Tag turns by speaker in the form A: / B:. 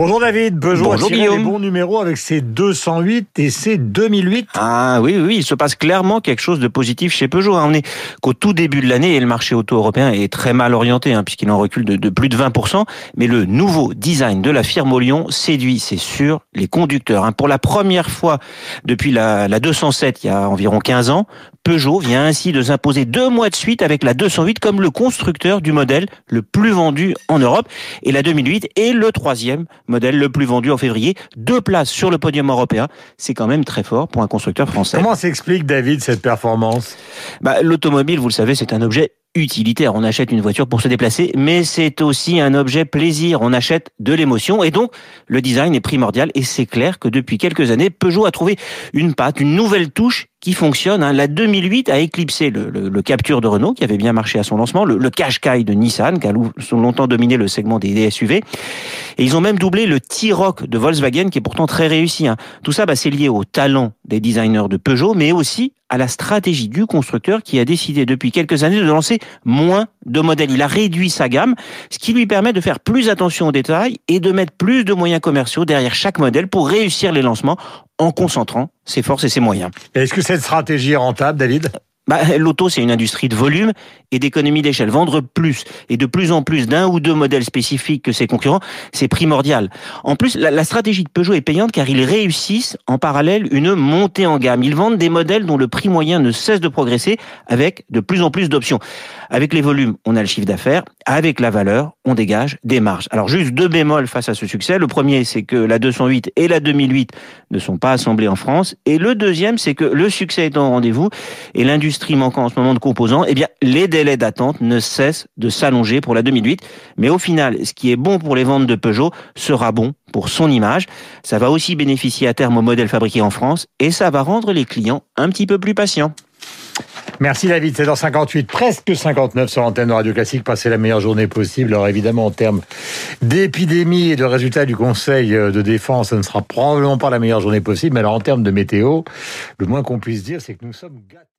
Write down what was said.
A: Bonjour David, Peugeot
B: Bonjour
A: a les bons numéros avec ses 208 et ses 2008.
B: Ah oui, oui, il se passe clairement quelque chose de positif chez Peugeot. hein. On est qu'au tout début de l'année et le marché auto européen est très mal orienté hein, puisqu'il en recule de, de plus de 20%. Mais le nouveau design de la firme au Lyon séduit, c'est sûr, les conducteurs. hein. Pour la première fois depuis la, la 207, il y a environ 15 ans, Peugeot vient ainsi de s'imposer deux mois de suite avec la 208 comme le constructeur du modèle le plus vendu en Europe. Et la 2008 est le troisième modèle le plus vendu en février. Deux places sur le podium européen. C'est quand même très fort pour un constructeur français.
A: Comment s'explique David cette performance?
B: Bah, L'automobile, vous le savez, c'est un objet utilitaire. On achète une voiture pour se déplacer, mais c'est aussi un objet plaisir. On achète de l'émotion et donc le design est primordial. Et c'est clair que depuis quelques années, Peugeot a trouvé une patte, une nouvelle touche qui fonctionne. hein. La 2008 a éclipsé le, le- le Capture de Renault, qui avait bien marché à son lancement, le, le Qashqai de Nissan, qui a longtemps dominé le segment des, des SUV. Et ils ont même doublé le T-Roc de Volkswagen, qui est pourtant très réussi. hein. Tout ça, bah, c'est lié au talent des designers de Peugeot, mais aussi à la stratégie du constructeur qui a décidé depuis quelques années de lancer moins de modèles. Il a réduit sa gamme, ce qui lui permet de faire plus attention aux détails et de mettre plus de moyens commerciaux derrière chaque modèle pour réussir les lancements en concentrant ses forces et ses moyens.
A: Est-ce que cette stratégie est rentable David?
B: Bah, L'auto, c'est une industrie de volume et d'économie d'échelle. Vendre plus et de plus en plus d'un ou deux modèles spécifiques que ses concurrents, c'est primordial. En plus, la, la stratégie de Peugeot est payante car ils réussissent en parallèle une montée en gamme. Ils vendent des modèles dont le prix moyen ne cesse de progresser avec de plus en plus d'options. Avec les volumes, on a le chiffre d'affaires. Avec la valeur, on dégage des marges. Alors juste deux bémols face à ce succès. Le premier, c'est que la 208 et la 2008 ne sont pas assemblées en France. Et le deuxième, c'est que le succès étant au rendez-vous et l'industrie manquant en ce moment de composants, eh bien, les délais d'attente ne cessent de s'allonger pour la 2008. Mais au final, ce qui est bon pour les ventes de Peugeot sera bon pour son image. Ça va aussi bénéficier à terme aux modèles fabriqués en France et ça va rendre les clients un petit peu plus patients.
A: Merci David, c'est dans 58, presque 59 sur l'antenne de Radio Classique. Passez la meilleure journée possible. Alors évidemment, en termes d'épidémie et de résultats du Conseil de défense, ce ne sera probablement pas la meilleure journée possible. Mais alors en termes de météo, le moins qu'on puisse dire, c'est que nous sommes gâtés.